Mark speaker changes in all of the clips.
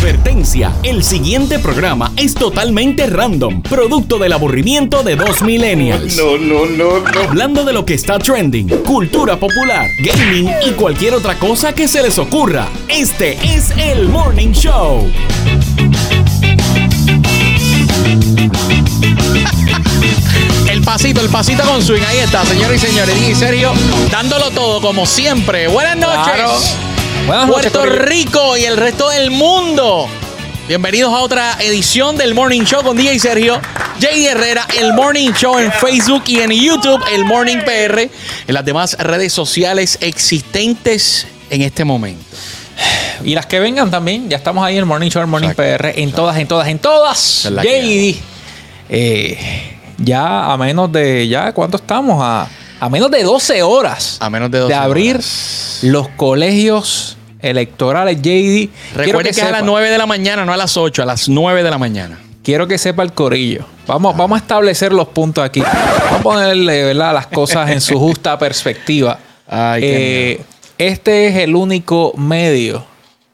Speaker 1: Advertencia, el siguiente programa es totalmente random, producto del aburrimiento de dos millennials.
Speaker 2: No, no, no, no.
Speaker 1: Hablando de lo que está trending, cultura popular, gaming y cualquier otra cosa que se les ocurra. Este es el Morning Show.
Speaker 3: El pasito, el pasito con swing. Ahí está, señores y señores. Y Sergio, dándolo todo como siempre. Buenas noches.
Speaker 4: Claro. Buenas noches,
Speaker 3: Puerto
Speaker 4: Corillo.
Speaker 3: Rico y el resto del mundo. Bienvenidos a otra edición del Morning Show con DJ Sergio, Jay Herrera, el Morning Show en Facebook y en YouTube, el Morning PR, en las demás redes sociales existentes en este momento.
Speaker 4: Y las que vengan también, ya estamos ahí en el Morning Show, el Morning
Speaker 3: Exacto,
Speaker 4: PR, en todas, en todas, en todas.
Speaker 3: es la que
Speaker 4: JD. Eh, ya a menos de, ya, ¿cuánto estamos? A, a menos de 12 horas
Speaker 3: A menos de 12
Speaker 4: abrir
Speaker 3: horas.
Speaker 4: los colegios electorales, JD. Quiero
Speaker 3: Recuerden que, es a las
Speaker 4: sepa-
Speaker 3: 9 de la mañana, no a las 8, a las 9 de la mañana.
Speaker 4: Quiero que sepa el corillo. Vamos, vamos a establecer los puntos aquí. Vamos a ponerle ¿verdad? las cosas en su justa perspectiva.
Speaker 3: Ay, qué
Speaker 4: Eh, este es el único medio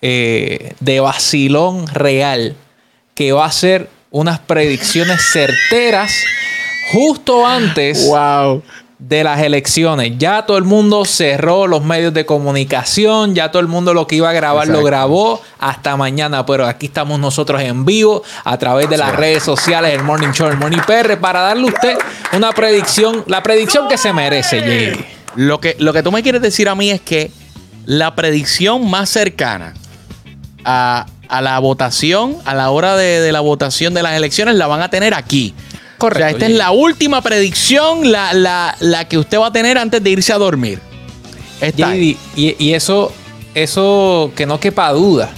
Speaker 4: eh, de vacilón real que va a hacer unas predicciones certeras justo antes
Speaker 3: Wow.
Speaker 4: De las elecciones. Ya todo el mundo cerró los medios de comunicación, ya todo el mundo lo que iba a grabar lo grabó hasta mañana, pero aquí estamos nosotros en vivo a través de las redes sociales, el Morning Show, el Morning PR, para darle a usted una predicción, la predicción que se merece, Jay.
Speaker 3: Lo que, lo que tú me quieres decir a mí es que la predicción más cercana a, a la votación, a la hora de, de la votación de las elecciones, la van a tener aquí.
Speaker 4: Correcto,
Speaker 3: O sea, esta es la última predicción, la, la, la que usted va a tener antes de irse a dormir. Esta es.
Speaker 4: JD, y, y eso, eso que no quepa duda,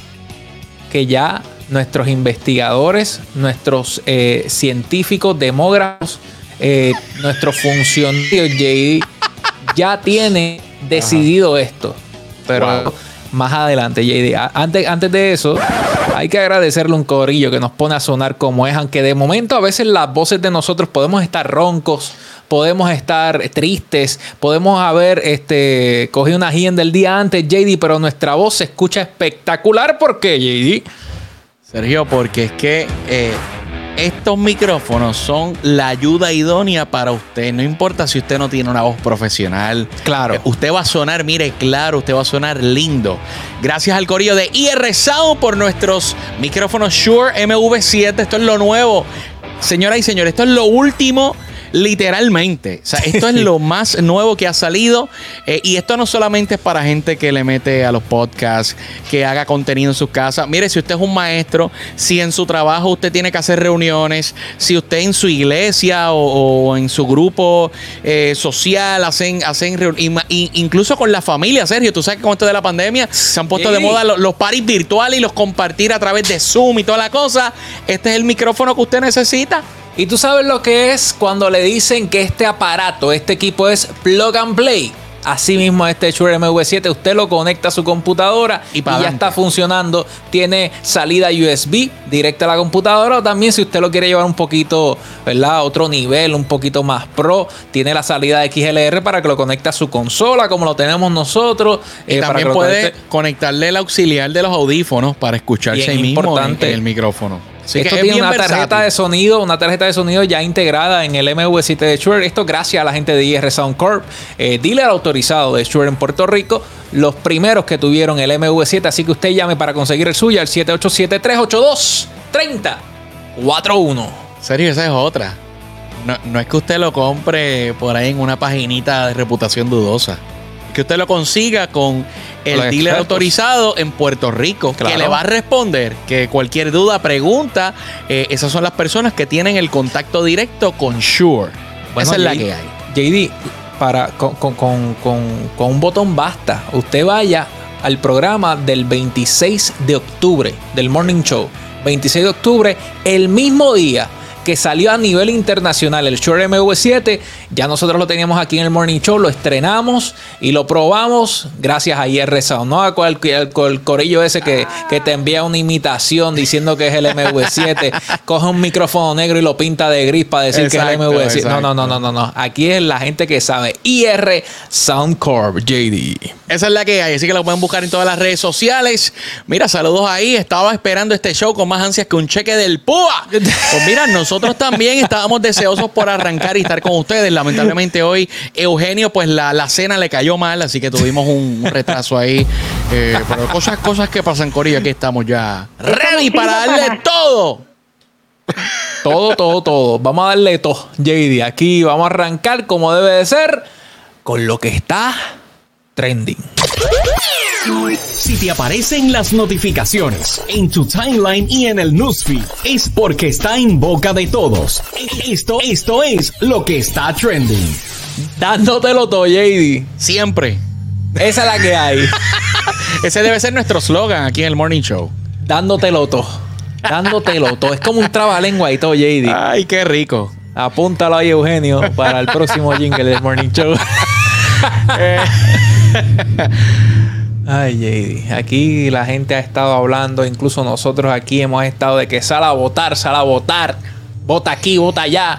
Speaker 4: que ya nuestros investigadores, nuestros eh, científicos, demógrafos, eh, nuestros funcionarios, JD, ya tienen decidido esto. Pero
Speaker 3: Wow.
Speaker 4: más adelante, JD. Antes, antes de eso, hay que agradecerle un corillo que nos pone a sonar como es, aunque de momento a veces las voces de nosotros podemos estar roncos, podemos estar tristes, podemos haber este, cogido una hien del día antes, JD, pero nuestra voz se escucha espectacular. ¿Por qué, JD?
Speaker 3: Sergio, porque es que eh, estos micrófonos son la ayuda idónea para usted. No importa si usted no tiene una voz profesional.
Speaker 4: Claro.
Speaker 3: Eh, usted va a sonar, mire, claro, usted va a sonar lindo. Gracias al corillo de IR Sound por nuestros micrófonos Shure MV7. Esto es lo nuevo. Señoras y señores, esto es lo último. Literalmente. O sea, esto es lo más nuevo que ha salido. Eh, y esto no solamente es para gente que le mete a los podcasts, que haga contenido en sus casas. Mire, si usted es un maestro, si en su trabajo usted tiene que hacer reuniones, si usted en su iglesia o, o en su grupo eh, social hacen, hacen reuniones, incluso con la familia, Sergio, tú sabes que con esto de la pandemia se han puesto de moda los, los paris virtuales y los compartir a través de Zoom y toda la cosa. Este es el micrófono que usted necesita.
Speaker 4: Y tú sabes lo que es cuando le dicen que este aparato, este equipo es plug and play. Así mismo este Shure MV7, usted lo conecta a su computadora
Speaker 3: Y
Speaker 4: ya está funcionando. Tiene salida USB directa a la computadora o también si usted lo quiere llevar un poquito, ¿verdad? A otro nivel, un poquito más pro, tiene la salida XLR para que lo conecte a su consola como lo tenemos nosotros.
Speaker 3: Y
Speaker 4: eh,
Speaker 3: también puede
Speaker 4: conecte-
Speaker 3: conectarle el auxiliar de los audífonos para escucharse ahí mismo en el micrófono. Así
Speaker 4: Esto tiene una tarjeta
Speaker 3: versátil.
Speaker 4: de sonido, una tarjeta de sonido ya integrada en el MV7 de Shure. Esto gracias a la gente de IR Sound Corp, eh, dealer autorizado de Shure en Puerto Rico. Los primeros que tuvieron el MV7, así que usted llame para conseguir el suyo al 787-382-3041.
Speaker 3: Serio, esa es otra. No, no es que usted lo compre por ahí en una paginita de reputación dudosa. Que usted lo consiga con el dealer
Speaker 4: expertos.
Speaker 3: autorizado en Puerto Rico,
Speaker 4: Claro.
Speaker 3: que le va a responder que cualquier duda, pregunta, eh, esas son las personas que tienen el contacto directo con Shure. Esa es la
Speaker 4: JD,
Speaker 3: que hay.
Speaker 4: JD, para, con, con- con- con- con un botón basta. Usted vaya al programa del 26 de octubre del Morning Show. 26 de octubre, el mismo día que salió a nivel internacional, el Shure MV7. Ya nosotros lo teníamos aquí en el Morning Show, lo estrenamos y lo probamos gracias a IR Sound, ¿no? A cual, el corillo ese que, que, te envía una imitación diciendo que es el MV7, coge un micrófono negro y lo pinta de gris para decir que es el MV7. No, no, no, no, no, no. Aquí es la gente que sabe. IR Soundcorp, JD.
Speaker 3: Esa es la que hay, así que lo pueden buscar en todas las redes sociales. Mira, saludos ahí. Estaba esperando este show con más ansias que un cheque del PUA. Pues mira, nosotros también estábamos deseosos por arrancar y estar con ustedes. Lamentablemente hoy Eugenio, pues la, la cena le cayó mal, así que tuvimos un, retraso ahí. Eh, pero cosas, cosas que pasan, Corillo. Aquí estamos ya ready para darle todo.
Speaker 4: Todo, todo, todo. Vamos a darle todo, JD. Aquí vamos a arrancar como debe de ser con lo que está trending.
Speaker 1: Si te aparecen las notificaciones en tu timeline y en el newsfeed, es porque está en boca de todos. Esto, esto es lo que está trending.
Speaker 4: Dándotelo todo, JD.
Speaker 3: Siempre.
Speaker 4: Esa es la que hay.
Speaker 3: Ese debe ser nuestro slogan aquí en el Morning Show.
Speaker 4: Dándotelo todo. Dándotelo todo. Es como un trabalengua y todo, JD.
Speaker 3: Ay, qué rico.
Speaker 4: Apúntalo ahí, Eugenio, para el próximo jingle del Morning Show. Ay, JD. Aquí la gente ha estado hablando, incluso nosotros aquí hemos estado de que sal a votar, sal a votar. Vota aquí, vota allá.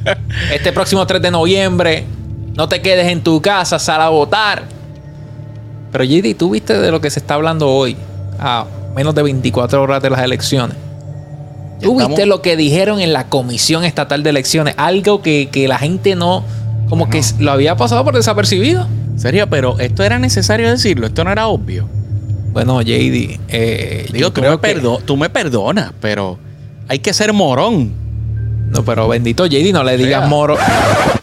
Speaker 4: Este próximo 3 de noviembre, no te quedes en tu casa, sal a votar. Pero JD, ¿tú viste de lo que se está hablando hoy? A menos de 24 horas de las elecciones. ¿Tú viste lo que dijeron en la Comisión Estatal de Elecciones? Algo que, que la gente no como que lo había pasado por desapercibido.
Speaker 3: Serio, pero esto era necesario decirlo, esto no era obvio.
Speaker 4: Bueno, JD, eh,
Speaker 3: digo, tú me, tú me perdonas, pero hay que ser morón.
Speaker 4: No, pero bendito JD, no le digas morón.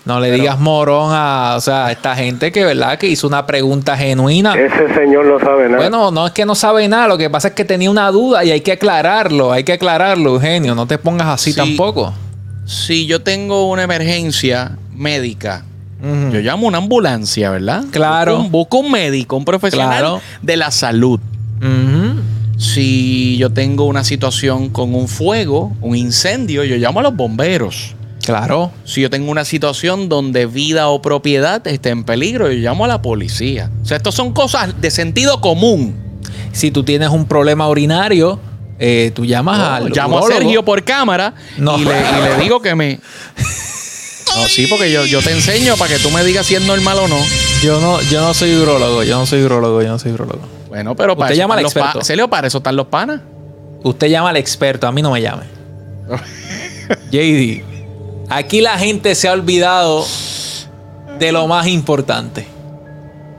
Speaker 4: No le digas morón a, o sea, esta gente que, ¿verdad? Que hizo una pregunta genuina.
Speaker 2: Ese señor no sabe nada.
Speaker 4: Bueno, no es que no sabe nada, lo que pasa es que tenía una duda y hay que aclararlo, hay que aclararlo, Eugenio. No te pongas así tampoco.
Speaker 3: Si yo tengo una emergencia médica. Yo llamo una ambulancia, ¿verdad?
Speaker 4: Claro.
Speaker 3: Busco un, médico, un profesional de la salud. Si yo tengo una situación con un fuego, un incendio, yo llamo a los bomberos.
Speaker 4: Claro.
Speaker 3: Si yo tengo una situación donde vida o propiedad esté en peligro, yo llamo a la policía. O sea, estas son cosas de sentido común.
Speaker 4: Si tú tienes un problema urinario, eh, tú llamas al.
Speaker 3: Llamo a Sergio por cámara y, le, y le digo que me. No, sí, porque yo, yo te enseño para que tú me digas si es normal o no.
Speaker 4: Yo no, yo no soy urologo, yo no soy urologo, yo no soy urologo.
Speaker 3: Bueno, pero
Speaker 4: para Usted llama al experto.
Speaker 3: ¿Se le para eso están los panas?
Speaker 4: Usted llama al experto, a mí no me llame. JD, aquí la gente se ha olvidado de lo más importante.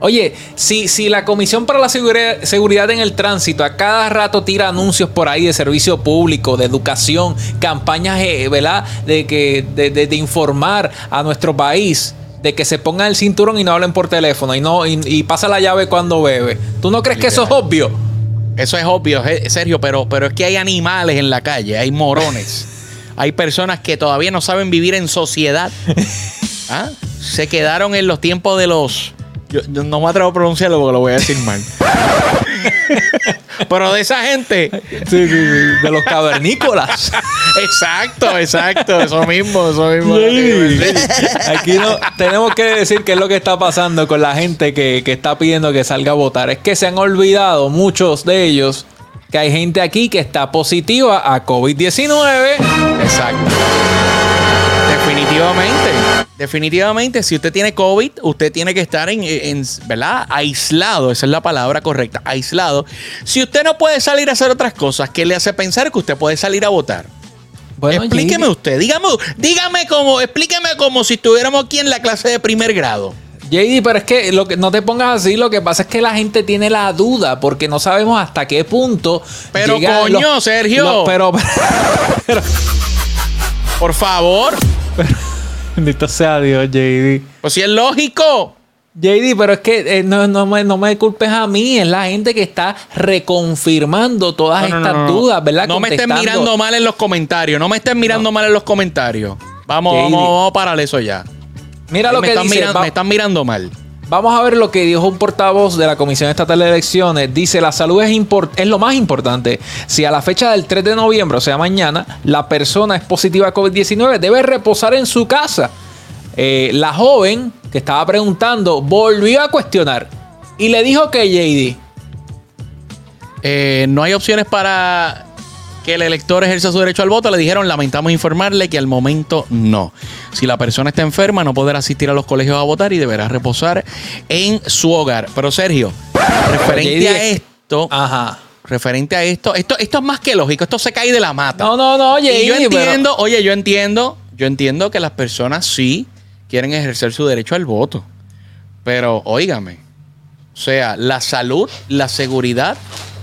Speaker 4: Oye, si, si la Comisión para la Seguridad en el Tránsito a cada rato tira anuncios por ahí de servicio público, de educación, campañas, eh, ¿verdad? De, que, de, informar a nuestro país de que se pongan el cinturón y no hablen por teléfono y no y, pasa la llave cuando bebe. ¿Tú no crees que eso es obvio?
Speaker 3: Eso es obvio, Sergio, pero, pero es que hay animales en la calle, hay morones. hay personas que todavía no saben vivir en sociedad. ¿Ah? Se quedaron en los tiempos de los yo, no me atrevo a pronunciarlo porque lo voy a decir mal. Pero de esa gente.
Speaker 4: Sí, sí, de los cavernícolas.
Speaker 3: exacto, exacto. Eso mismo, eso mismo.
Speaker 4: Aquí no, tenemos que decir qué es lo que está pasando con la gente que, que está pidiendo que salga a votar. Es que se han olvidado muchos de ellos que hay gente aquí que está positiva a COVID-19.
Speaker 3: Exacto. Definitivamente. Definitivamente, si usted tiene COVID, usted tiene que estar en, ¿verdad? Aislado, esa es la palabra correcta, aislado. Si usted no puede salir a hacer otras cosas, ¿qué le hace pensar que usted puede salir a votar? Bueno, explíqueme usted, dígame, dígame como, explíqueme como si estuviéramos aquí en la clase de primer grado.
Speaker 4: JD, pero es que, lo que no te pongas así, lo que pasa es que la gente tiene la duda porque no sabemos hasta qué punto.
Speaker 3: Pero coño, Sergio.
Speaker 4: pero,
Speaker 3: Por favor.
Speaker 4: Bendito sea Dios, JD.
Speaker 3: Pues si es lógico.
Speaker 4: JD, pero es que eh, no, no, me, no, me, culpes a mí, es la gente que está reconfirmando todas estas dudas, ¿verdad?
Speaker 3: No me estén mirando mal en los comentarios, no me estén mirando mal en los comentarios. Vamos, vamos, vamos a parar eso ya.
Speaker 4: Mira lo que
Speaker 3: están
Speaker 4: dice.
Speaker 3: me están mirando mal.
Speaker 4: Vamos a ver lo que dijo un portavoz de la Comisión Estatal de Elecciones. Dice, la salud es, lo más importante. Si a la fecha del 3 de noviembre, o sea, mañana, la persona es positiva a COVID-19, debe reposar en su casa. Eh, la joven que estaba preguntando volvió a cuestionar y le dijo que JD.
Speaker 3: Eh, no hay opciones para que el elector ejerza su derecho al voto. Le dijeron, lamentamos informarle que al momento no. Si la persona está enferma, no podrá asistir a los colegios a votar y deberá reposar en su hogar. Pero Sergio, referente a esto,
Speaker 4: Ajá.
Speaker 3: referente a esto, esto, esto es más que lógico. Esto se cae de la mata.
Speaker 4: No, no, no,
Speaker 3: y yo
Speaker 4: pero-
Speaker 3: entiendo, oye, yo entiendo, yo entiendo que las personas sí quieren ejercer su derecho al voto. Pero, óigame, o sea, la salud, la seguridad,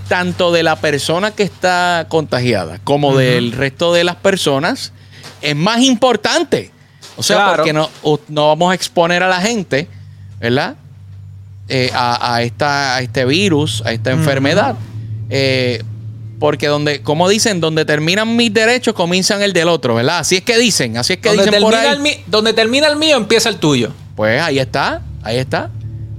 Speaker 3: tanto de la persona que está contagiada como del resto de las personas, es más importante. O sea,
Speaker 4: Claro.
Speaker 3: porque no, no vamos a exponer a la gente, ¿verdad? Eh, a, a esta, a este virus, a esta enfermedad. Eh, porque donde, como dicen, donde terminan mis derechos, comienzan el del otro, ¿verdad? Así es que dicen, así es que
Speaker 4: donde,
Speaker 3: dicen por ahí.
Speaker 4: el donde termina el mío, empieza el tuyo.
Speaker 3: Pues ahí está, ahí está.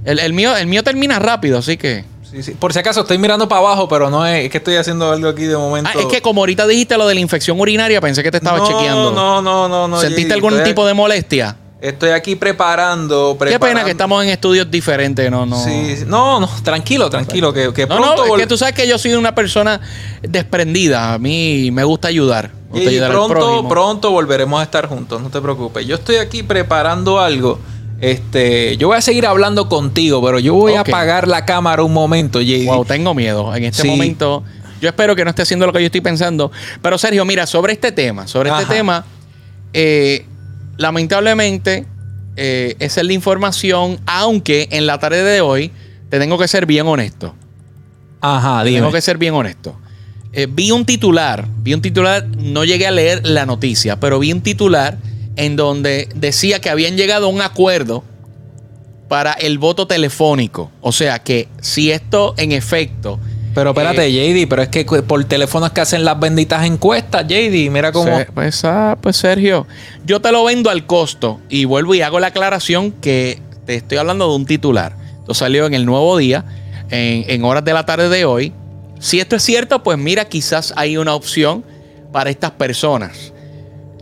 Speaker 3: El, el mío, el mío termina rápido, así que.
Speaker 4: Sí, sí. Por si acaso estoy mirando para abajo, pero no es, es que estoy haciendo algo aquí de momento.
Speaker 3: Ah, es que como ahorita dijiste lo de la infección urinaria, pensé que te estaba
Speaker 4: no,
Speaker 3: chequeando.
Speaker 4: No, no, no, no.
Speaker 3: ¿Sentiste algún tipo
Speaker 4: aquí-
Speaker 3: de molestia?
Speaker 4: Estoy aquí preparando.
Speaker 3: Qué pena
Speaker 4: preparando.
Speaker 3: que estamos en estudios diferentes, no, no.
Speaker 4: Sí, no, no, tranquilo, tranquilo, que, que
Speaker 3: No,
Speaker 4: pronto
Speaker 3: no, es que tú sabes que yo soy una persona desprendida. A mí me gusta ayudar. Me gusta
Speaker 4: y
Speaker 3: ayudar
Speaker 4: pronto, pronto volveremos a estar juntos, no te preocupes. Yo estoy aquí preparando algo. Este, yo voy a seguir hablando contigo, pero yo voy a apagar la cámara un momento, JD.
Speaker 3: Wow, tengo miedo. En este
Speaker 4: Sí.
Speaker 3: momento, yo espero que no esté haciendo lo que yo estoy pensando. Pero Sergio, mira, sobre este tema, sobre
Speaker 4: Ajá.
Speaker 3: este tema, eh, lamentablemente, eh, esa es la información, aunque en la tarde de hoy te tengo que ser bien honesto.
Speaker 4: Ajá, dime.
Speaker 3: Tengo que ser bien honesto. Eh, vi un titular, vi un titular, no llegué a leer la noticia, pero vi un titular en donde decía que habían llegado a un acuerdo para el voto telefónico. O sea que si esto en efecto...
Speaker 4: Pero espérate,
Speaker 3: eh,
Speaker 4: JD, pero es que por teléfono es que hacen las benditas encuestas, JD. Mira cómo.
Speaker 3: Pues, ah, pues Sergio, yo te lo vendo al costo y vuelvo y hago la aclaración que te estoy hablando de un titular. Esto salió en el nuevo día, en, en horas de la tarde de hoy. Si esto es cierto, pues mira, quizás hay una opción para estas personas.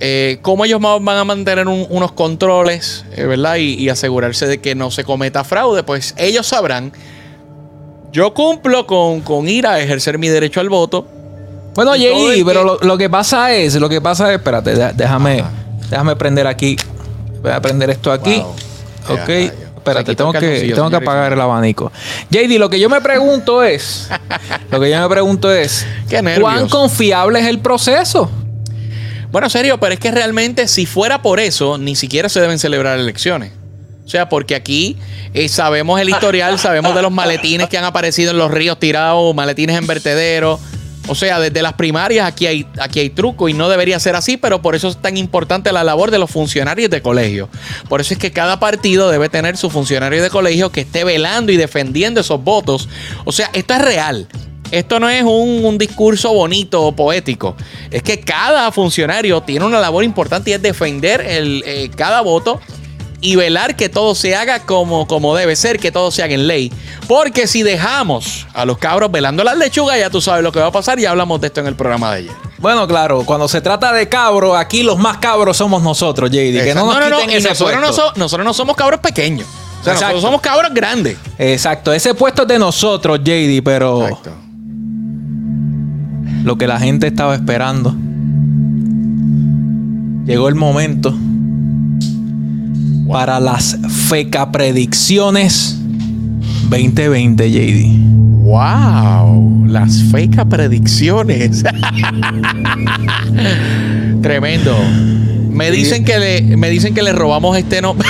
Speaker 3: Eh, ¿Cómo ellos van a mantener un- unos controles, eh, verdad? Y, y asegurarse de que no se cometa fraude, pues ellos sabrán. Yo cumplo con, con ir a ejercer mi derecho al voto.
Speaker 4: Bueno,
Speaker 3: Y todo
Speaker 4: JD,
Speaker 3: el
Speaker 4: pero lo, lo que pasa es, lo que pasa es, espérate, déjame, déjame prender aquí. Voy a prender esto aquí.
Speaker 3: Wow.
Speaker 4: Ok. Espérate, tengo que, tengo que apagar el abanico. JD, lo que yo me pregunto es, lo que yo me pregunto es. ¿cuán confiable es el proceso?
Speaker 3: Bueno, serio, pero es que realmente si fuera por eso, ni siquiera se deben celebrar elecciones. O sea, porque aquí eh, sabemos el historial, sabemos de los maletines que han aparecido en los ríos tirados, maletines en vertederos. O sea, desde las primarias aquí hay, aquí hay truco y no debería ser así, pero por eso es tan importante la labor de los funcionarios de colegio. Por eso es que cada partido debe tener su funcionario de colegio que esté velando y defendiendo esos votos. O sea, esto es real. Esto no es un, un discurso bonito o poético. Es que cada funcionario tiene una labor importante y es defender el, eh, cada voto y velar que todo se haga como, como debe ser, que todo se haga en ley. Porque si dejamos a los cabros velando las lechugas, ya tú sabes lo que va a pasar. Ya hablamos de esto en el programa de ayer.
Speaker 4: Bueno, claro, cuando se trata de cabros, aquí los más cabros somos nosotros, JD. Que no nos
Speaker 3: nosotros, no
Speaker 4: puesto.
Speaker 3: so- nosotros no somos cabros pequeños. O sea,
Speaker 4: Exacto.
Speaker 3: nosotros somos cabros grandes.
Speaker 4: Exacto, ese puesto es de nosotros, JD, pero lo que la gente estaba esperando. Llegó el momento para las feca predicciones 2020, JD.
Speaker 3: ¡Wow! Las fake predicciones. Tremendo. Me dicen que le, me dicen que le robamos este nombre.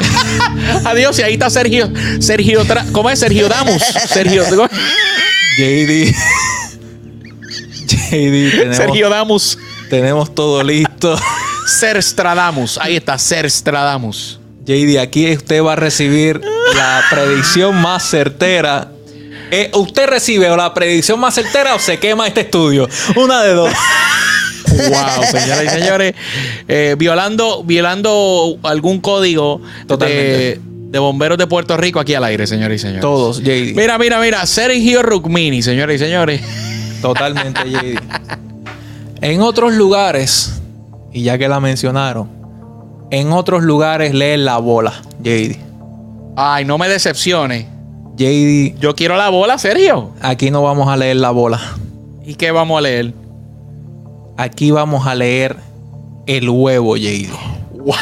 Speaker 3: Adiós, y ahí está Sergio. Sergio, Tra- ¿cómo es? Sergio Damus. Sergio,
Speaker 4: JD. JD, tenemos,
Speaker 3: Sergio Damus.
Speaker 4: tenemos todo listo.
Speaker 3: Serstradamus. Ahí está, Serstradamus.
Speaker 4: JD, aquí usted va a recibir la predicción más certera. Eh, usted recibe o la predicción más certera o se quema este estudio. Una de dos.
Speaker 3: Wow, señoras y señores. eh, violando, violando algún código
Speaker 4: Totalmente.
Speaker 3: de, de bomberos de Puerto Rico aquí al aire, señores y señores.
Speaker 4: Todos, JD.
Speaker 3: Mira, mira, mira. Sergio Rukmini, señores y señores.
Speaker 4: Totalmente, JD. En otros lugares, y ya que la mencionaron, en otros lugares leen la bola, JD.
Speaker 3: Ay, no me decepcione.
Speaker 4: JD,
Speaker 3: Yo quiero la bola, Sergio.
Speaker 4: aquí no vamos a leer la bola.
Speaker 3: ¿Y qué vamos a leer?
Speaker 4: Aquí vamos a leer el huevo, JD.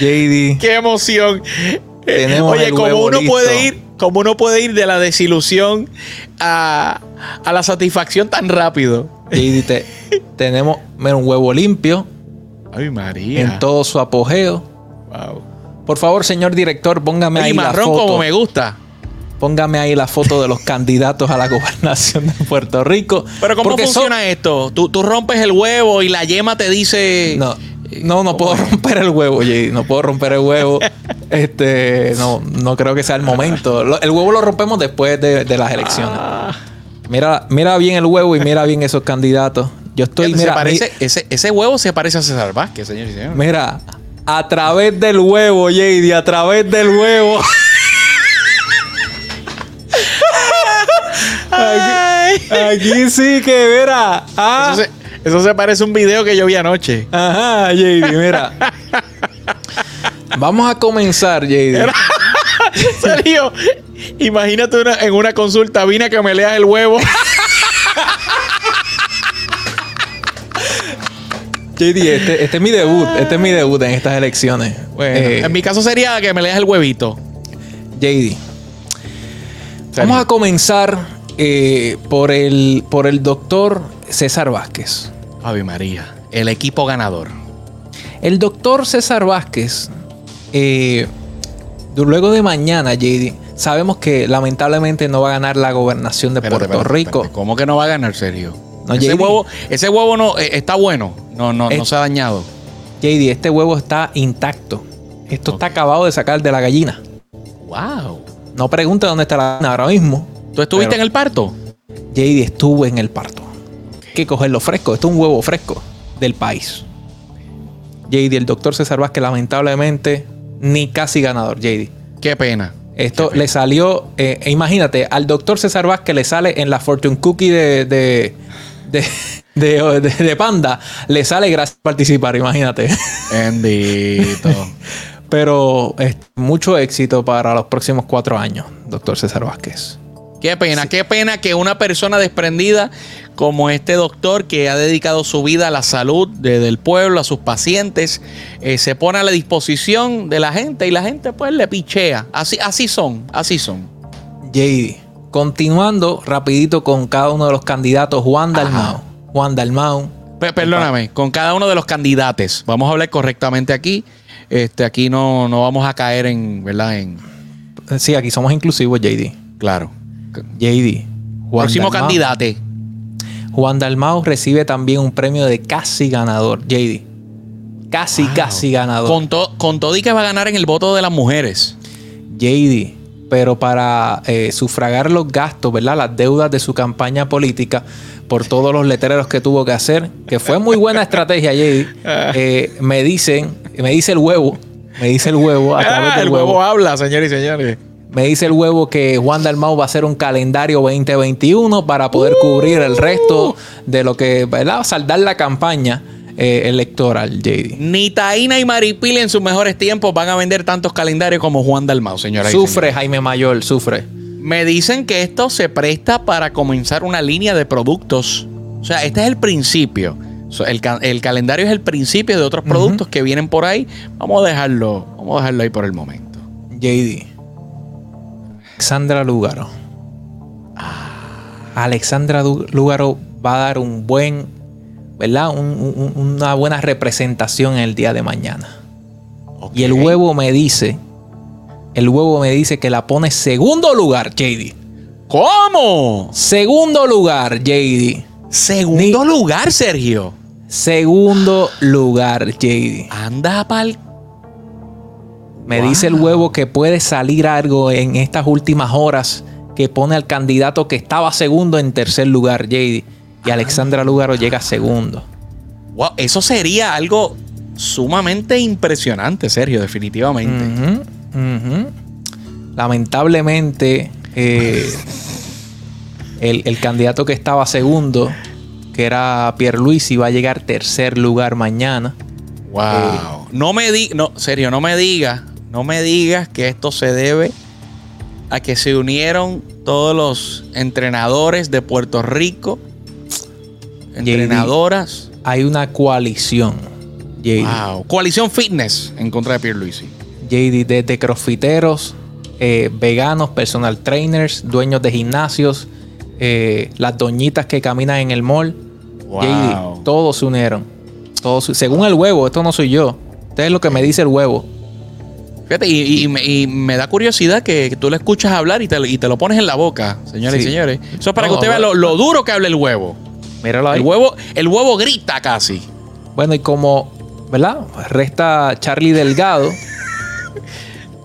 Speaker 4: JD,
Speaker 3: ¡Qué emoción!
Speaker 4: Tenemos
Speaker 3: Oye, como uno
Speaker 4: listo.
Speaker 3: puede ir, como uno puede ir de la desilusión a, a la satisfacción tan rápido.
Speaker 4: JD, te- tenemos mira, un huevo limpio
Speaker 3: Ay, María.
Speaker 4: en todo su apogeo.
Speaker 3: Wow.
Speaker 4: Por favor, señor director, póngame
Speaker 3: Y
Speaker 4: ahí la
Speaker 3: marrón
Speaker 4: foto.
Speaker 3: como me gusta.
Speaker 4: Póngame ahí la foto de los candidatos a la gobernación de Puerto Rico.
Speaker 3: Pero ¿cómo
Speaker 4: son-
Speaker 3: funciona esto? ¿Tú, tú rompes el huevo y la yema te dice...
Speaker 4: No, no, no puedo romper el huevo, Jay. No puedo romper el huevo. Este, no, no creo que sea el momento. El huevo lo rompemos después de, de las elecciones.
Speaker 3: Ah.
Speaker 4: Mira, mira bien el huevo y mira bien esos candidatos. Yo estoy, mira,
Speaker 3: parece, ese, ese huevo se parece a César Vázquez, señor y señor.
Speaker 4: mi- mira, a través del huevo, JD, a través del huevo. Aquí sí que, mira. Ah.
Speaker 3: Eso, se, eso se parece a un video que yo vi anoche.
Speaker 4: Ajá, JD, mira. Vamos a comenzar, JD.
Speaker 3: Sergio, imagínate una- en una consulta, vine a que me leas el huevo.
Speaker 4: JD, este, este es mi debut. Este es mi debut en estas elecciones.
Speaker 3: Bueno,
Speaker 4: Eh,
Speaker 3: en mi caso sería que me leas el huevito.
Speaker 4: JD. Vamos a comenzar eh, por, el, por el doctor César Vázquez.
Speaker 3: Ave María, el equipo ganador.
Speaker 4: El doctor César Vázquez, eh, luego de mañana, JD, sabemos que lamentablemente no va a ganar la gobernación de
Speaker 3: Espérate,
Speaker 4: Puerto
Speaker 3: espérate,
Speaker 4: Rico.
Speaker 3: espérate. ¿Cómo que no va a ganar, Sergio?
Speaker 4: No,
Speaker 3: ese,
Speaker 4: JD.
Speaker 3: huevo, ese huevo no eh, está bueno. No, no, no se ha dañado.
Speaker 4: JD, este huevo está intacto. Esto está acabado de sacar de la gallina.
Speaker 3: Wow.
Speaker 4: No pregunte dónde está la gallina ahora mismo.
Speaker 3: ¿Tú estuviste
Speaker 4: Pero-
Speaker 3: en el parto?
Speaker 4: JD estuvo en el parto. Que cogerlo fresco. Esto es un huevo fresco del país. JD, el doctor César Vázquez, lamentablemente, ni casi ganador, JD.
Speaker 3: Qué pena.
Speaker 4: Esto le salió, eh, e imagínate, al doctor César Vázquez le sale en la Fortune Cookie de, de, de, de- de- de Panda, le sale gracias a participar, imagínate.
Speaker 3: Bendito.
Speaker 4: Pero es mucho éxito para los próximos cuatro años, doctor César Vázquez.
Speaker 3: Qué pena, qué pena que una persona desprendida como este doctor que ha dedicado su vida a la salud de- del pueblo, a sus pacientes, eh, se pone a la disposición de la gente y la gente pues le pichea. Así, así son, así son.
Speaker 4: JD. Continuando rapidito con cada uno de los candidatos, Juan Dalmau. Juan Dalmau.
Speaker 3: Pe- perdóname, con cada uno de los candidatos, vamos a hablar correctamente aquí. Este, aquí no, no vamos a caer en, ¿verdad? En,
Speaker 4: Sí, aquí somos inclusivos, JD.
Speaker 3: claro.
Speaker 4: JD. Juan
Speaker 3: Próximo
Speaker 4: Dalmau.
Speaker 3: candidato.
Speaker 4: Juan Dalmau recibe también un premio de casi ganador, JD. Casi,
Speaker 3: Wow.
Speaker 4: casi ganador.
Speaker 3: Con, to- con todo y que va a ganar en el voto de las mujeres.
Speaker 4: JD. Pero para eh, sufragar los gastos, ¿verdad? Las deudas de su campaña política por todos los letreros que tuvo que hacer, que fue muy buena estrategia, JD. eh, me dicen, me dice el huevo, me dice el huevo, a través
Speaker 3: Ah,
Speaker 4: del
Speaker 3: el huevo habla, señores y señores.
Speaker 4: Me dice el huevo que Juan Dalmau va a hacer un calendario 2021 para poder cubrir el resto de lo que, ¿verdad? Saldar la campaña eh, electoral, JD.
Speaker 3: Ni Taína y Maripili en sus mejores tiempos van a vender tantos calendarios como Juan Dalmau, señora.
Speaker 4: Sufre. Jaime Mayor, sufre.
Speaker 3: Me dicen que esto se presta para comenzar una línea de productos. O sea, este es el principio. El calendario es el principio de otros productos que vienen por ahí. Vamos a dejarlo, vamos a dejarlo ahí por el momento.
Speaker 4: JD. Alexandra Lúgaro. Alexandra Du- Lúgaro va a dar un buen, ¿verdad? Un- un- una buena representación en el día de mañana. Y el huevo me dice, el huevo me dice que la pone segundo lugar, JD.
Speaker 3: ¿Cómo?
Speaker 4: Segundo lugar, JD.
Speaker 3: Segundo lugar, Sergio.
Speaker 4: Segundo lugar, JD.
Speaker 3: Anda pa'l.
Speaker 4: Me
Speaker 3: Wow.
Speaker 4: dice el huevo que puede salir algo en estas últimas horas que pone al candidato que estaba segundo en tercer lugar, JD. Y Alexandra Lugaro llega segundo.
Speaker 3: Wow, eso sería algo sumamente impresionante, Sergio, definitivamente.
Speaker 4: Lamentablemente, eh, el, el candidato que estaba segundo, que era Pierluisi, va a llegar tercer lugar mañana.
Speaker 3: Wow. no me di, no, serio, no me digas, no me digas que esto se debe a que se unieron todos los entrenadores de Puerto Rico, entrenadoras.
Speaker 4: Hay una coalición, JD,
Speaker 3: Wow. Coalición Fitness en contra de Pierluisi.
Speaker 4: JD, desde crossfiteros, eh, veganos, personal trainers, dueños de gimnasios, eh, las doñitas que caminan en el mall.
Speaker 3: Wow.
Speaker 4: JD, todos se unieron. Todos, se- según el huevo, esto no soy yo. Esto es lo que me dice el huevo.
Speaker 3: Fíjate, y, y me, y me da curiosidad que, tú le escuchas hablar y te, y te lo pones en la boca, señores y señores. Eso es para
Speaker 4: No,
Speaker 3: que usted vea lo, lo duro que habla el huevo.
Speaker 4: Míralo ahí.
Speaker 3: El huevo, el huevo grita casi.
Speaker 4: Bueno, y como, ¿verdad? Resta Charlie Delgado.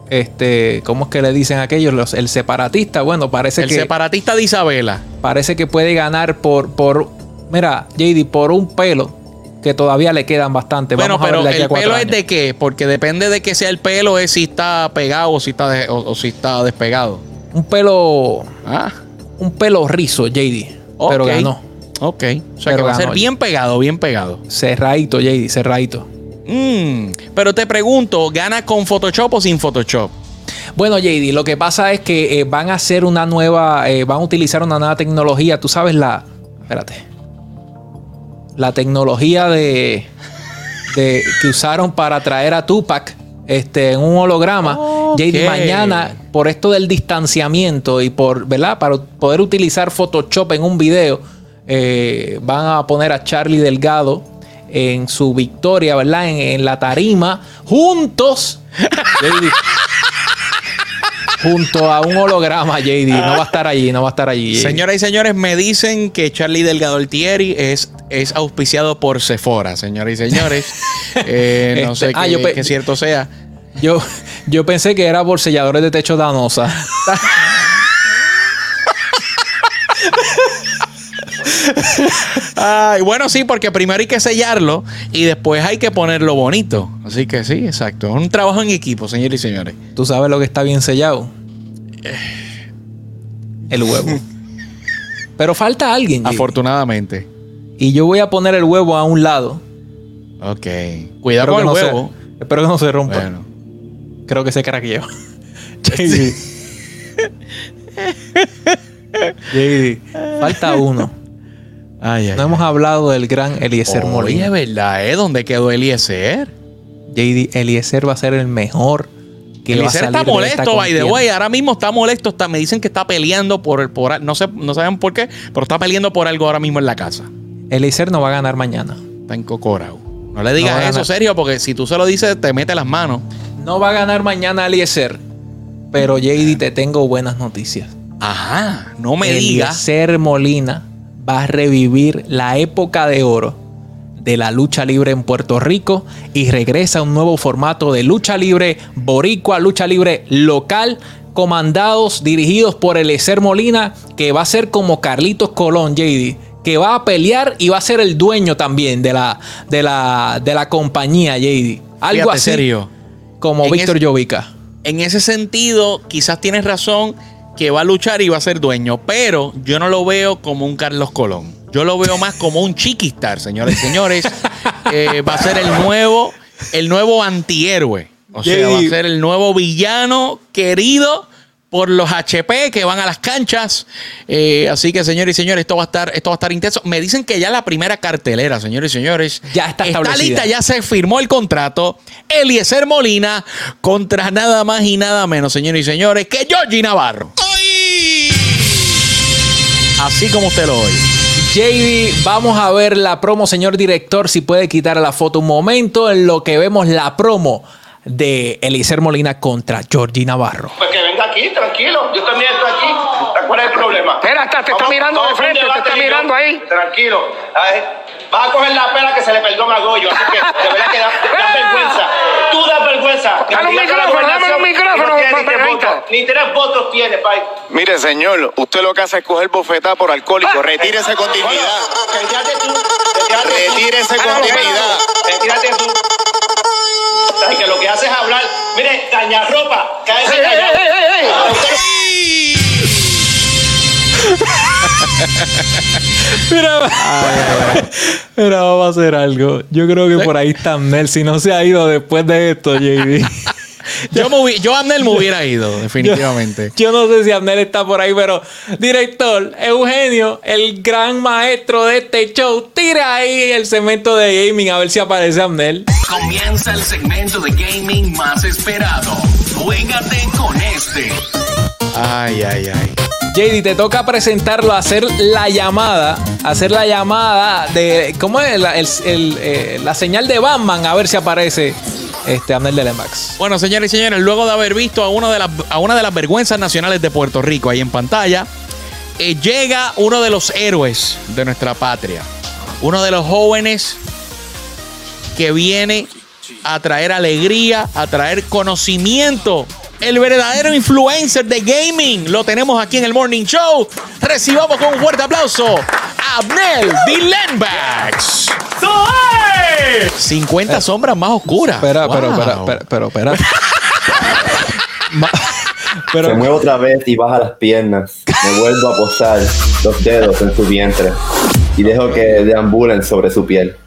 Speaker 4: Este, ¿cómo es que le dicen aquellos? Los, el separatista. Bueno, parece
Speaker 3: El
Speaker 4: que
Speaker 3: separatista de Isabela.
Speaker 4: parece que puede ganar por, por, mira, JD, por un pelo que todavía le quedan bastante.
Speaker 3: Bueno,
Speaker 4: Vamos
Speaker 3: pero
Speaker 4: a
Speaker 3: el pelo es de qué? Porque depende de que sea el pelo, es si está pegado o si está, de- o, o si está despegado.
Speaker 4: un pelo,
Speaker 3: Ah,
Speaker 4: un pelo rizo, JD. Pero ganó.
Speaker 3: Ok. O sea
Speaker 4: Pero
Speaker 3: que va a ser bien pegado, bien pegado.
Speaker 4: Cerradito, JD, cerradito.
Speaker 3: Mm, pero te pregunto, ¿gana con Photoshop o sin Photoshop?
Speaker 4: Bueno, JD, lo que pasa es que eh, van a hacer una nueva, eh, van a utilizar una nueva tecnología. Tú sabes la, espérate, la tecnología de, de que usaron para traer a Tupac, este, en un holograma.
Speaker 3: Ok.
Speaker 4: JD, mañana por esto del distanciamiento y por, ¿verdad? Para poder utilizar Photoshop en un video, eh, van a poner a Charlie Delgado en su victoria, ¿verdad? En, en la tarima, juntos. JD, junto a un holograma, JD. No va a estar allí, no va a estar allí.
Speaker 3: Señoras y señores, me dicen que Charlie Delgado Altieri es, es auspiciado por Sephora, señoras y señores. Eh, no
Speaker 4: Este,
Speaker 3: sé
Speaker 4: ah,
Speaker 3: qué, qué cierto sea.
Speaker 4: Yo, yo pensé que era por selladores de techo danosa.
Speaker 3: Ay, bueno, sí, porque primero hay que sellarlo y después hay que ponerlo bonito. Así que sí, exacto. Es un trabajo en equipo, señores y señores.
Speaker 4: ¿Tú sabes lo que está bien sellado? El huevo. Pero falta alguien.
Speaker 3: Afortunadamente.
Speaker 4: Y yo voy a poner el huevo a un lado.
Speaker 3: Ok. Cuidado
Speaker 4: Espero
Speaker 3: con el
Speaker 4: no se-
Speaker 3: huevo.
Speaker 4: espero que no se rompa.
Speaker 3: Bueno.
Speaker 4: Creo que se craqueó. JD. JD. Falta uno.
Speaker 3: Ay, ay,
Speaker 4: No hemos hablado del gran Eliezer
Speaker 3: Oye,
Speaker 4: Molina.
Speaker 3: ¿verdad? ¿Eh? ¿Dónde quedó Eliezer?
Speaker 4: JD, Eliezer va a ser el mejor que va a
Speaker 3: Eliezer
Speaker 4: salir
Speaker 3: está molesto, by the way. Ahora mismo está molesto. Está, me dicen que está peleando por, por no sé, no saben por qué, pero está peleando por algo ahora mismo en la casa.
Speaker 4: Eliezer no va a ganar mañana.
Speaker 3: Está en Cocorao. No le digas
Speaker 4: No
Speaker 3: eso, serio, porque si tú se lo dices, te mete las manos.
Speaker 4: No va a ganar mañana Eliezer. Pero JD, te tengo buenas noticias.
Speaker 3: Ajá, no me digas.
Speaker 4: Eliezer Molina va a revivir la época de oro de la lucha libre en Puerto Rico y regresa a un nuevo formato de lucha libre boricua, lucha libre local, comandados, dirigidos por Eliezer Molina, que va a ser como Carlitos Colón, JD, que va a pelear y va a ser el dueño también de la, de la, de la compañía, JD. Algo
Speaker 3: Fíjate,
Speaker 4: así
Speaker 3: serio.
Speaker 4: como
Speaker 3: En
Speaker 4: Víctor Jovica.
Speaker 3: En ese sentido, quizás tienes razón que va a luchar y va a ser dueño, pero yo no lo veo como un Carlos Colón. Yo lo veo más como un chiquistar, señores y señores. Eh, va a ser el nuevo, el nuevo antihéroe. O sea, va a ser el nuevo villano querido por los HP que van a las canchas. Eh, así que, señores y señores, esto va a estar, esto va a estar intenso. Me dicen que ya la primera cartelera, señores y señores,
Speaker 4: Ya está establecida.
Speaker 3: lista, ya se firmó el contrato. Eliezer Molina contra nada más y nada menos, señores y señores, que Georgie Navarro. Así como usted lo oye.
Speaker 4: JD, vamos a ver la promo, señor director, si puede quitar la foto un momento en lo que vemos la promo de Eliezer Molina contra Georgie Navarro.
Speaker 2: Pues que venga aquí, tranquilo. Yo también estoy aquí. ¿Cuál es el problema?
Speaker 5: Espera, está- te está mirando de frente, te está mirando ahí.
Speaker 2: Tranquilo. Vas a coger la pena que se le perdona a Goyo. Así que de verdad que da. Tú das vergüenza.
Speaker 5: Dame un micrófono, dame un micrófono,
Speaker 2: ni tres votos. Ni tres votos tiene, pai.
Speaker 6: Mire, señor, usted lo que hace es coger bofetada por alcohólico. Retírese con dignidad. Retírese con dignidad.
Speaker 2: Retírate tú. que lo que hace es hablar. Mire, dañar ropa, cállese callado.
Speaker 4: Mira, mira, vamos a hacer algo. Yo creo que por ahí está Amnel. Si no se ha ido después de esto, JD.
Speaker 3: Yo, me yo Amnel me hubiera ido, definitivamente.
Speaker 4: Yo no sé si Amnel está por ahí, pero director, Eugenio, el gran maestro de este show, tira ahí el cemento de gaming a ver si aparece Amnel.
Speaker 1: Comienza el segmento de gaming más esperado. Juégate con este.
Speaker 3: Ay, ay, ay.
Speaker 4: JD, te toca presentarlo, hacer la llamada, hacer la llamada de. ¿Cómo es? La, eh, señal de Batman, a ver si aparece este Amnel de Lemax.
Speaker 3: Bueno, señores y señores, luego de haber visto a, uno de las, a una de las vergüenzas nacionales de Puerto Rico ahí en pantalla, eh, llega uno de los héroes de nuestra patria. Uno de los jóvenes que viene a traer alegría, a traer conocimiento. El verdadero influencer de gaming. Lo tenemos aquí en el Morning Show. Recibamos con un fuerte aplauso a Abnel Dilenbax. 50 sombras más oscuras.
Speaker 4: Espera, pero,
Speaker 3: Wow.
Speaker 4: espera, espera, pero, espera. Ma-
Speaker 5: Se
Speaker 4: pero,
Speaker 5: mueve otra vez y baja las piernas. Me vuelvo a posar los dedos en su vientre y dejo que deambulen sobre su piel.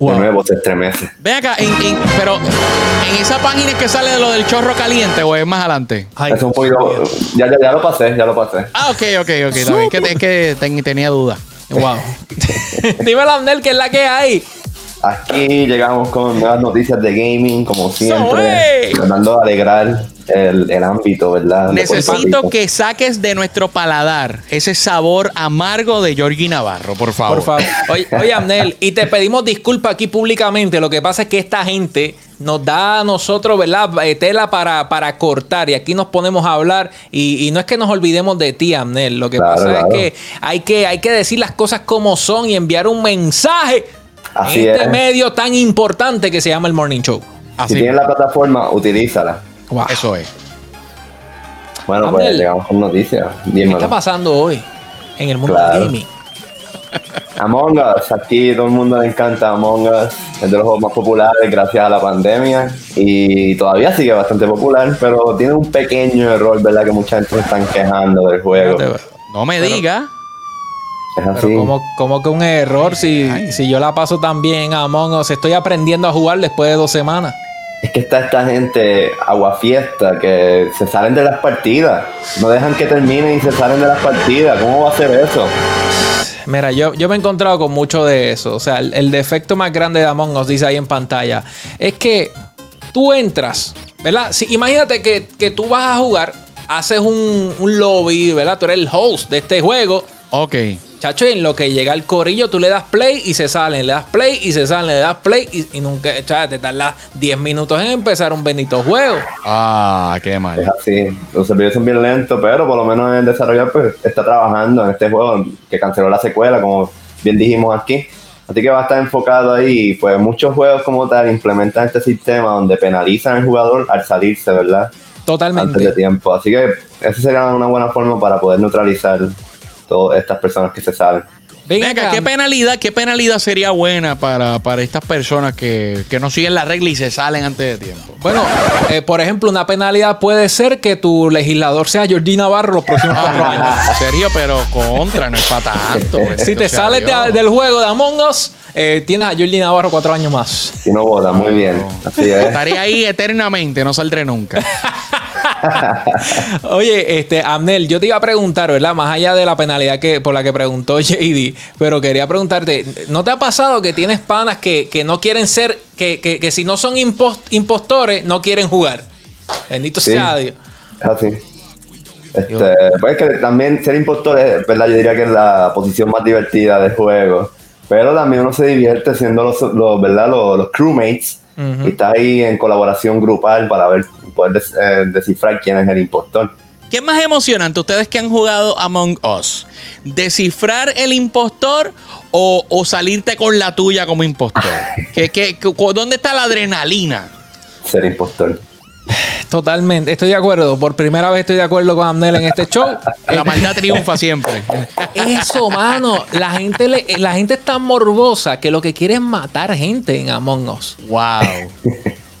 Speaker 4: Wow.
Speaker 5: De nuevo se estremece.
Speaker 3: Ven acá, en- en- pero en esa página es que sale de lo del chorro caliente o es más adelante.
Speaker 4: Ay,
Speaker 5: Es un poquito. Ya, ya, ya lo pasé, ya lo pasé.
Speaker 3: Ah, ok, ok, ok. Es que, es que ten- tenía duda.
Speaker 4: wow. Dímelo, Amnel, que es la que hay.
Speaker 5: Aquí llegamos con nuevas noticias de gaming, como siempre, tratando de alegrar el, el ámbito, ¿verdad?
Speaker 3: Necesito que saques de nuestro paladar ese sabor amargo de Georgie Navarro, por favor.
Speaker 4: Por favor. Oye, oye, Amnel, y te pedimos disculpas aquí públicamente. Lo que pasa es que esta gente nos da a nosotros, ¿verdad? Eh, Tela para, para cortar y aquí nos ponemos a hablar y, y no es que nos olvidemos de ti, Amnel. Lo que
Speaker 5: Claro,
Speaker 4: pasa
Speaker 5: claro.
Speaker 4: es que hay, que hay que decir las cosas como son y enviar un mensaje
Speaker 5: Así
Speaker 4: en este
Speaker 5: es.
Speaker 4: medio tan importante que se llama el Morning Show.
Speaker 5: Si tienes la plataforma, utilízala.
Speaker 4: Wow.
Speaker 3: Eso es.
Speaker 5: Bueno, pues llegamos con noticias.
Speaker 4: ¿Qué está pasando hoy en el mundo
Speaker 5: Claro.
Speaker 4: del gaming?
Speaker 5: Among Us, aquí todo el mundo le encanta Among Us, es de los juegos más populares gracias a la pandemia y todavía sigue bastante popular, pero tiene un pequeño error, ¿verdad? Que mucha gente se están quejando del juego.
Speaker 3: No me
Speaker 4: Pero-
Speaker 3: diga.
Speaker 5: Es así.
Speaker 4: Pero como, como que un error si, si yo la paso tan bien a Among Us, estoy aprendiendo a jugar después de dos semanas.
Speaker 5: Es que está esta gente aguafiesta que se salen de las partidas, no dejan que terminen y se salen de las partidas. ¿Cómo va a ser eso?
Speaker 4: Mira, yo, yo me he encontrado con mucho de eso. O sea, el, el defecto más grande de Among Us, dice ahí en pantalla, es que tú entras, ¿verdad? Si, imagínate que, que tú vas a jugar, haces un, un lobby, ¿verdad? Tú eres el host de este juego.
Speaker 3: Ok.
Speaker 4: Chacho, y en lo que llega el corillo, tú le das play y se salen, le das play y se salen, le das play y, y nunca, chaval, te tardas 10 minutos en empezar un bendito juego.
Speaker 3: Ah, qué
Speaker 5: Es
Speaker 3: mal.
Speaker 5: así. Los servidores son bien lentos, pero por lo menos el desarrollador pues, está trabajando en este juego que canceló la secuela, como bien dijimos aquí. Así que va a estar enfocado ahí. y, Pues muchos juegos como tal implementan este sistema donde penalizan al jugador al salirse, ¿verdad? Antes de
Speaker 4: Totalmente.
Speaker 5: tiempo. Así que esa sería una buena forma para poder neutralizar todas estas personas que se salen.
Speaker 4: Ven
Speaker 3: Ven acá,
Speaker 4: acá.
Speaker 3: ¿qué penalidad, qué penalidad sería buena para, para estas personas que, que no siguen la regla y se salen antes de tiempo?
Speaker 4: Bueno, eh, por ejemplo, una penalidad puede ser que tu legislador sea Jordi Navarro los próximos cuatro años.
Speaker 3: Ah, serio, pero contra, no es para tanto.
Speaker 4: Si te
Speaker 3: sea
Speaker 4: sales de- del juego de Among Us, eh, tienes a Jordi Navarro cuatro años más.
Speaker 5: Si no vota, muy bien. Así es.
Speaker 3: Estaré ahí eternamente, no saldré nunca.
Speaker 4: Oye, este, Amnel, yo te iba a preguntar, ¿verdad? Más allá de la penalidad que por la que preguntó JD, pero quería preguntarte, ¿no te ha pasado que tienes panas que, que no quieren ser, que, que, que si no son impos- impostores, no quieren jugar? Bendito
Speaker 5: Sí.
Speaker 4: sea Dios.
Speaker 5: Así. Este, pues que también ser impostor es, ¿verdad? Yo diría que es la posición más divertida del juego. Pero también uno se divierte siendo los, los, ¿verdad? los, los crewmates. Y está ahí en colaboración grupal para ver, poder des- eh, descifrar quién es el impostor.
Speaker 3: ¿Qué es más emocionante ustedes que han jugado Among Us? ¿Descifrar el impostor o, o salirte con la tuya como impostor? ¿Qué, qué, cu- dónde está la adrenalina?
Speaker 5: Ser impostor.
Speaker 4: Totalmente, estoy de acuerdo. Por primera vez estoy de acuerdo con Amnel en este show.
Speaker 3: La maldad triunfa siempre.
Speaker 4: Eso, mano. La gente, le- la gente es tan morbosa que lo que quiere es matar gente en Among Us.
Speaker 3: Wow.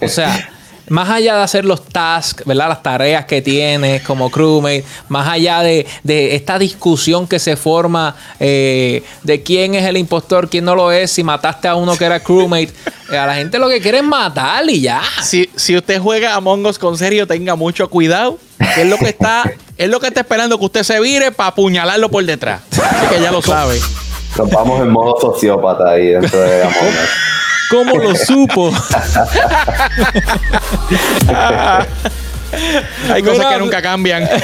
Speaker 4: O sea, más allá de hacer los tasks, ¿verdad? Las tareas que tienes como crewmate, más allá de, de esta discusión que se forma eh, de quién es el impostor, quién no lo es, si mataste a uno que era crewmate, eh, a la gente lo que quiere es matar y ya.
Speaker 3: Si, si usted juega a Among Us con serio, tenga mucho cuidado. Que es lo que está, es lo que está esperando que usted se vire para apuñalarlo por detrás. Así que ya lo sabe.
Speaker 5: Nos vamos en modo sociópata ahí dentro de Among Us.
Speaker 4: ¿Cómo lo supo?
Speaker 3: Hay cosas
Speaker 4: Mira,
Speaker 3: que nunca cambian.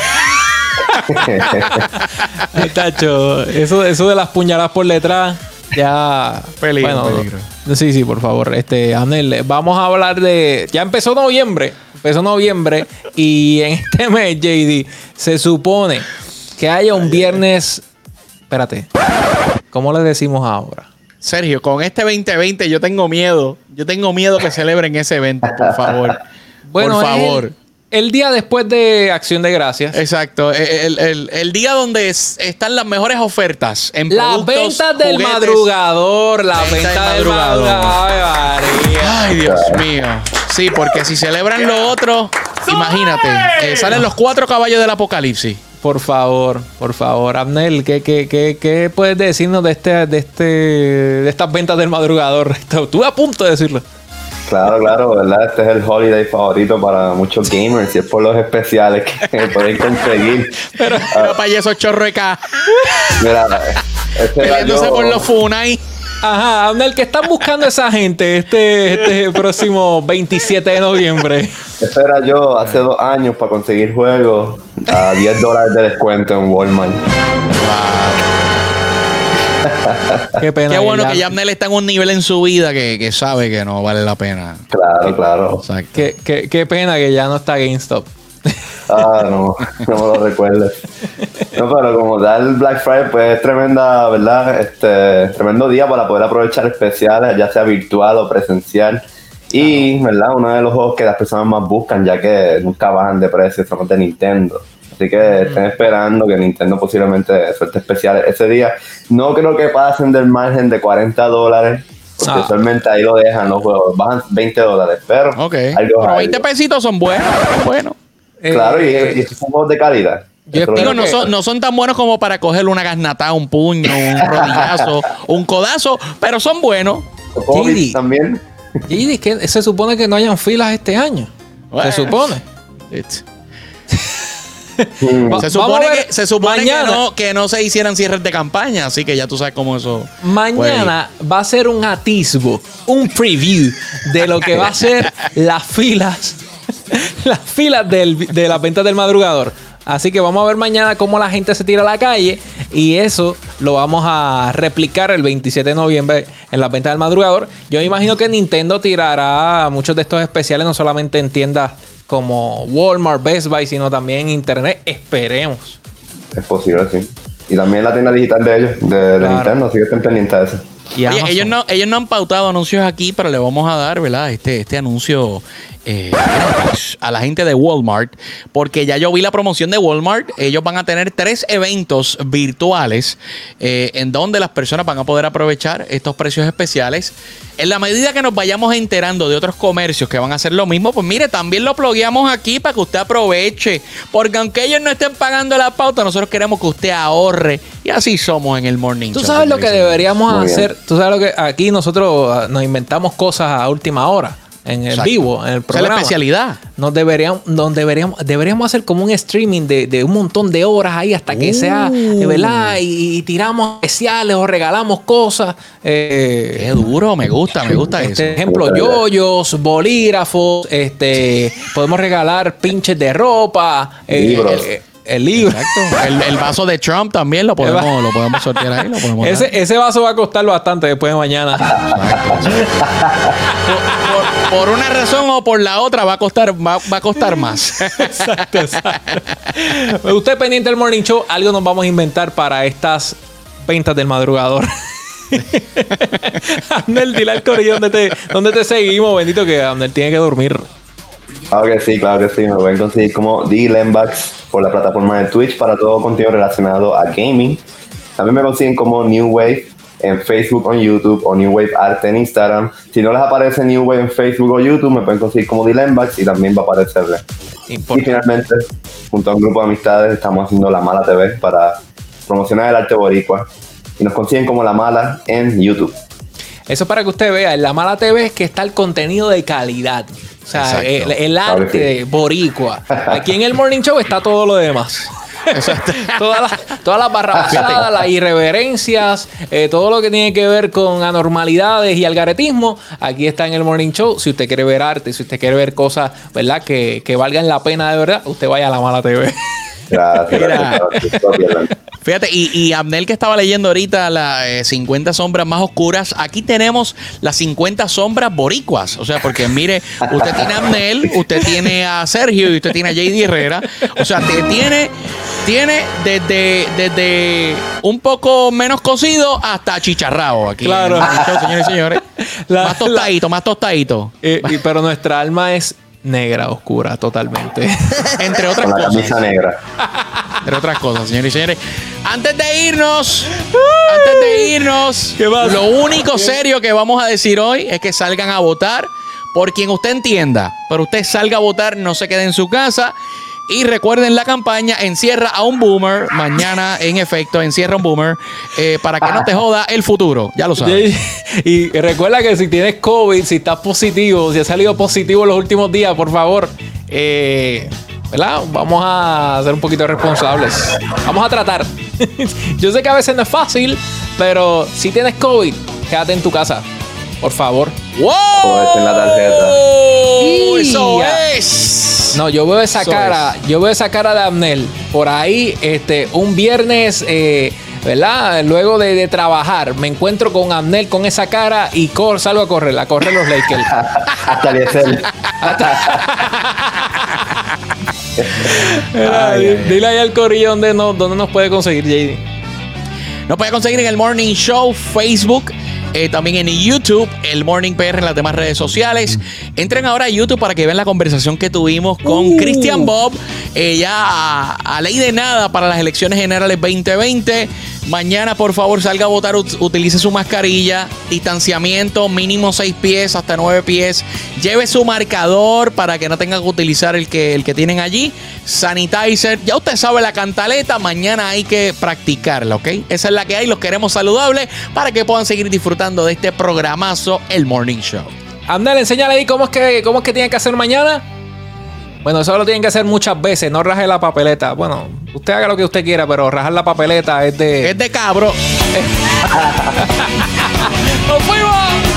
Speaker 4: Tacho, eso, eso de las puñaladas por detrás, ya.
Speaker 3: Peligro, peligro.
Speaker 4: Sí, sí, por favor. Este, Anel, vamos a hablar de. Ya empezó noviembre. Empezó noviembre. Y en este mes, JD, se supone que haya un viernes. Espérate. ¿Cómo le decimos ahora?
Speaker 3: Sergio, con este 2020 yo tengo miedo. Yo tengo miedo que celebren ese evento, por favor.
Speaker 4: Bueno,
Speaker 3: por favor.
Speaker 4: El, el día después de Acción de Gracias.
Speaker 3: Exacto. El, el- el día donde es- están las mejores ofertas en
Speaker 4: Las
Speaker 3: productos,
Speaker 4: ventas del
Speaker 3: juguetes.
Speaker 4: madrugador. La
Speaker 3: Venta
Speaker 4: venta
Speaker 3: del
Speaker 4: del
Speaker 3: madrugador.
Speaker 4: Ay,
Speaker 3: Dios mío. Sí, porque si celebran lo otro, imagínate, eh, salen los cuatro caballos del apocalipsis.
Speaker 4: Por favor, por favor, Abnel, ¿qué, qué, qué, qué puedes decirnos de este, de este, de estas ventas del madrugador? Estuve a punto de decirlo.
Speaker 5: Claro, claro, ¿verdad? Este es el holiday favorito para muchos gamers y es por los especiales que pueden conseguir.
Speaker 3: Pero
Speaker 5: Ah.
Speaker 3: para esos ca-
Speaker 5: Mira, este
Speaker 3: peleándose
Speaker 5: yo-
Speaker 3: por los Funai.
Speaker 4: Ajá, Abnel, ¿qué están buscando esa gente este, este próximo 27 de noviembre?
Speaker 5: Este era yo hace dos años para conseguir juegos a 10 dólares de descuento en Walmart.
Speaker 4: Qué pena.
Speaker 3: Qué bueno que Yamnel está en un nivel en su vida que, que sabe que no vale la pena.
Speaker 5: Claro, claro.
Speaker 3: Exacto.
Speaker 4: Qué, qué- qué pena que ya no está GameStop.
Speaker 5: Ah, no, no me lo recuerdes. No, pero como tal Black Friday, pues es tremenda, ¿verdad? Este, tremendo día para poder aprovechar especiales, ya sea virtual o presencial. Y, ¿verdad? Uno de los juegos que las personas más buscan, ya que nunca bajan de precio, son de Nintendo. Así que estén esperando que Nintendo posiblemente suelte especiales ese día. No creo que pasen del margen de 40 dólares, porque
Speaker 4: Ah.
Speaker 5: usualmente ahí lo dejan los juegos. Bajan 20 dólares, pero
Speaker 3: Ok. Pero
Speaker 5: es
Speaker 3: 20
Speaker 5: algo.
Speaker 3: pesitos son buenos. Bueno.
Speaker 5: Claro, y, y estos son juegos de calidad.
Speaker 4: Yo
Speaker 5: que-
Speaker 3: no son, no son tan buenos como para coger una gasnatada, un puño, un rodillazo, un codazo, pero son buenos.
Speaker 4: Giri.
Speaker 5: también.
Speaker 4: Y que se supone que no hayan filas este año.
Speaker 3: Bueno.
Speaker 4: Se supone.
Speaker 5: Mm.
Speaker 3: Se supone, que, se supone que,
Speaker 4: mañana.
Speaker 3: no, que no se hicieran cierres de campaña, así que ya tú sabes cómo eso.
Speaker 4: Mañana va a ser un atisbo, un preview de lo que va a ser las filas, las filas del- de las ventas del madrugador. Así que vamos a ver mañana cómo la gente se tira a la calle y eso lo vamos a replicar el 27 de noviembre en las ventas del madrugador. Yo me imagino que Nintendo tirará muchos de estos especiales no solamente en tiendas como Walmart, Best Buy, sino también en internet. Esperemos.
Speaker 5: Es posible, sí. Y también la tienda digital de ellos, de, de
Speaker 4: Claro.
Speaker 5: Nintendo, así que estén pendientes de eso.
Speaker 4: Y
Speaker 3: Oye,
Speaker 4: Amazon.
Speaker 3: ellos no, ellos no han pautado anuncios aquí, pero le vamos a dar, ¿verdad? Este, este anuncio eh, gratis a la gente de Walmart, porque ya yo vi la promoción de Walmart. Ellos van a tener tres eventos virtuales eh, en donde las personas van a poder aprovechar estos precios especiales. En la medida que nos vayamos enterando de otros comercios que van a hacer lo mismo, pues mire, también lo plugueamos aquí para que usted aproveche. Porque aunque ellos no estén pagando la pauta, nosotros queremos que usted ahorre. Y así somos en el Morning
Speaker 4: Tú
Speaker 3: Show,
Speaker 4: sabes lo que deberíamos
Speaker 5: Muy bien.
Speaker 4: hacer. Tú sabes lo que aquí nosotros ah, nos inventamos cosas a última hora. En el vivo, en el
Speaker 3: Esa es la
Speaker 4: programa.
Speaker 3: especialidad.
Speaker 4: Nos deberíamos, nos deberíamos, deberíamos hacer como un streaming de, de un montón de horas ahí hasta que sea,
Speaker 3: Uh.
Speaker 4: eh, ¿verdad? Y, y tiramos especiales o regalamos cosas. eh,
Speaker 3: Qué duro, me gusta, me gusta eso.
Speaker 4: este, ejemplo, yoyos, bolígrafos, este, podemos regalar pinches de ropa, eh,
Speaker 5: Libros.
Speaker 4: el, el libro.
Speaker 3: Exacto. El, el vaso de Trump también lo podemos, lo podemos sortear ahí. Lo podemos.
Speaker 4: Ese, ese vaso va a costar bastante después de mañana.
Speaker 3: por, por una razón o por la otra va a costar, va, va a costar más.
Speaker 4: Exacto, exacto. Usted pendiente del Morning Show, algo nos vamos a inventar para estas ventas del madrugador. Amnel, dile al corillo dónde te, dónde te seguimos, bendito que Amnel tiene que dormir.
Speaker 5: Claro que sí, claro que sí. Me pueden conseguir como D-Lembax por la plataforma de Twitch para todo contenido relacionado a gaming. También me consiguen como New Wave en Facebook o en YouTube o New Wave Arte en Instagram. Si no les aparece New Wave en Facebook o YouTube, me pueden conseguir como Dilembax y también va a aparecerle. Y finalmente, junto a un grupo de amistades, estamos haciendo La Mala TV para promocionar el arte boricua. Y nos consiguen como La Mala en YouTube.
Speaker 4: Eso es para que usted vea, en la mala TV es que está el contenido de calidad. O sea, el, arte boricua. Aquí en el Morning Show está todo lo demás. todas las todas las barrabasadas, las irreverencias, eh, todo lo que tiene que ver con anormalidades y algaretismo, aquí está en el Morning Show. Si usted quiere ver arte, si usted quiere ver cosas, ¿verdad? Que, que valgan la pena de verdad, usted vaya a la mala TV.
Speaker 5: Gracias.
Speaker 3: Mira.
Speaker 5: gracias, gracias.
Speaker 3: Fíjate, y, y Abnel que estaba leyendo ahorita las 50 sombras más oscuras, aquí tenemos las 50 sombras boricuas. O sea, porque mire, usted tiene a Abnel, usted tiene a Sergio y usted tiene a JD Herrera. O sea, te tiene, tiene desde, desde un poco menos cocido hasta chicharrao aquí.
Speaker 4: Claro.
Speaker 3: señores y señores.
Speaker 4: La-
Speaker 3: más tostadito, más tostadito.
Speaker 4: Eh, y- pero nuestra alma es negra, oscura, totalmente.
Speaker 3: Entre otras
Speaker 5: Con la
Speaker 3: cosas.
Speaker 5: camisa negra.
Speaker 3: entre otras cosas, señores y señores. Antes de irnos, antes de irnos,
Speaker 4: ¿Qué pasa?
Speaker 3: lo único serio que vamos a decir hoy es que salgan a votar por quien usted entienda. Pero usted salga a votar, no se quede en su casa. Y recuerden la campaña Encierra a un Boomer. Mañana, en efecto, Encierra a un Boomer. eh, para que no te joda el futuro. Ya lo sabes.
Speaker 4: Y recuerda que si tienes COVID, si estás positivo, si has salido positivo en los últimos días, por favor, eh, ¿verdad? Vamos a ser un poquito responsables. Vamos a tratar. Yo sé que a veces no es fácil, pero si tienes COVID, quédate en tu casa. Por favor.
Speaker 3: ¡Wow!
Speaker 5: Aprovechen la tarjeta.
Speaker 3: ¡Eso
Speaker 4: Ya.
Speaker 3: es!
Speaker 4: No, yo veo esa
Speaker 3: Eso
Speaker 4: cara, yo veo esa cara de Abnel por ahí, este, un viernes, eh, ¿verdad? Luego de, de trabajar, me encuentro con Abnel con esa cara y cor, salgo a correr, a correr los Lakers.
Speaker 5: Hasta Eliezer.
Speaker 4: Ay, Dile ahí al corillo donde, no, donde nos puede conseguir, JD.
Speaker 3: Nos puede conseguir en el Morning Show, Facebook, eh, también en YouTube, el Morning PR en las demás redes sociales. Entren ahora a YouTube para que vean la conversación que tuvimos con
Speaker 4: Uh.
Speaker 3: Christian Bob, eh, ya a, a ley de nada para las elecciones generales 2020. Mañana, por favor, salga a votar, ut- utilice su mascarilla, distanciamiento mínimo 6 pies hasta 9 pies. Lleve su marcador para que no tenga que utilizar el que, el que tienen allí. Sanitizer, ya usted sabe la cantaleta, mañana hay que practicarla, ¿ok? Esa es la que hay, los queremos saludables para que puedan seguir disfrutando de este programazo, el Morning Show.
Speaker 4: Abnel, enséñale ahí cómo es que, cómo es que tiene que hacer mañana. Bueno, eso lo tienen que hacer muchas veces, no raje la papeleta. Bueno, usted haga lo que usted quiera, pero rajar la papeleta es de...
Speaker 3: Es de cabro.
Speaker 4: ¡Nos fuimos!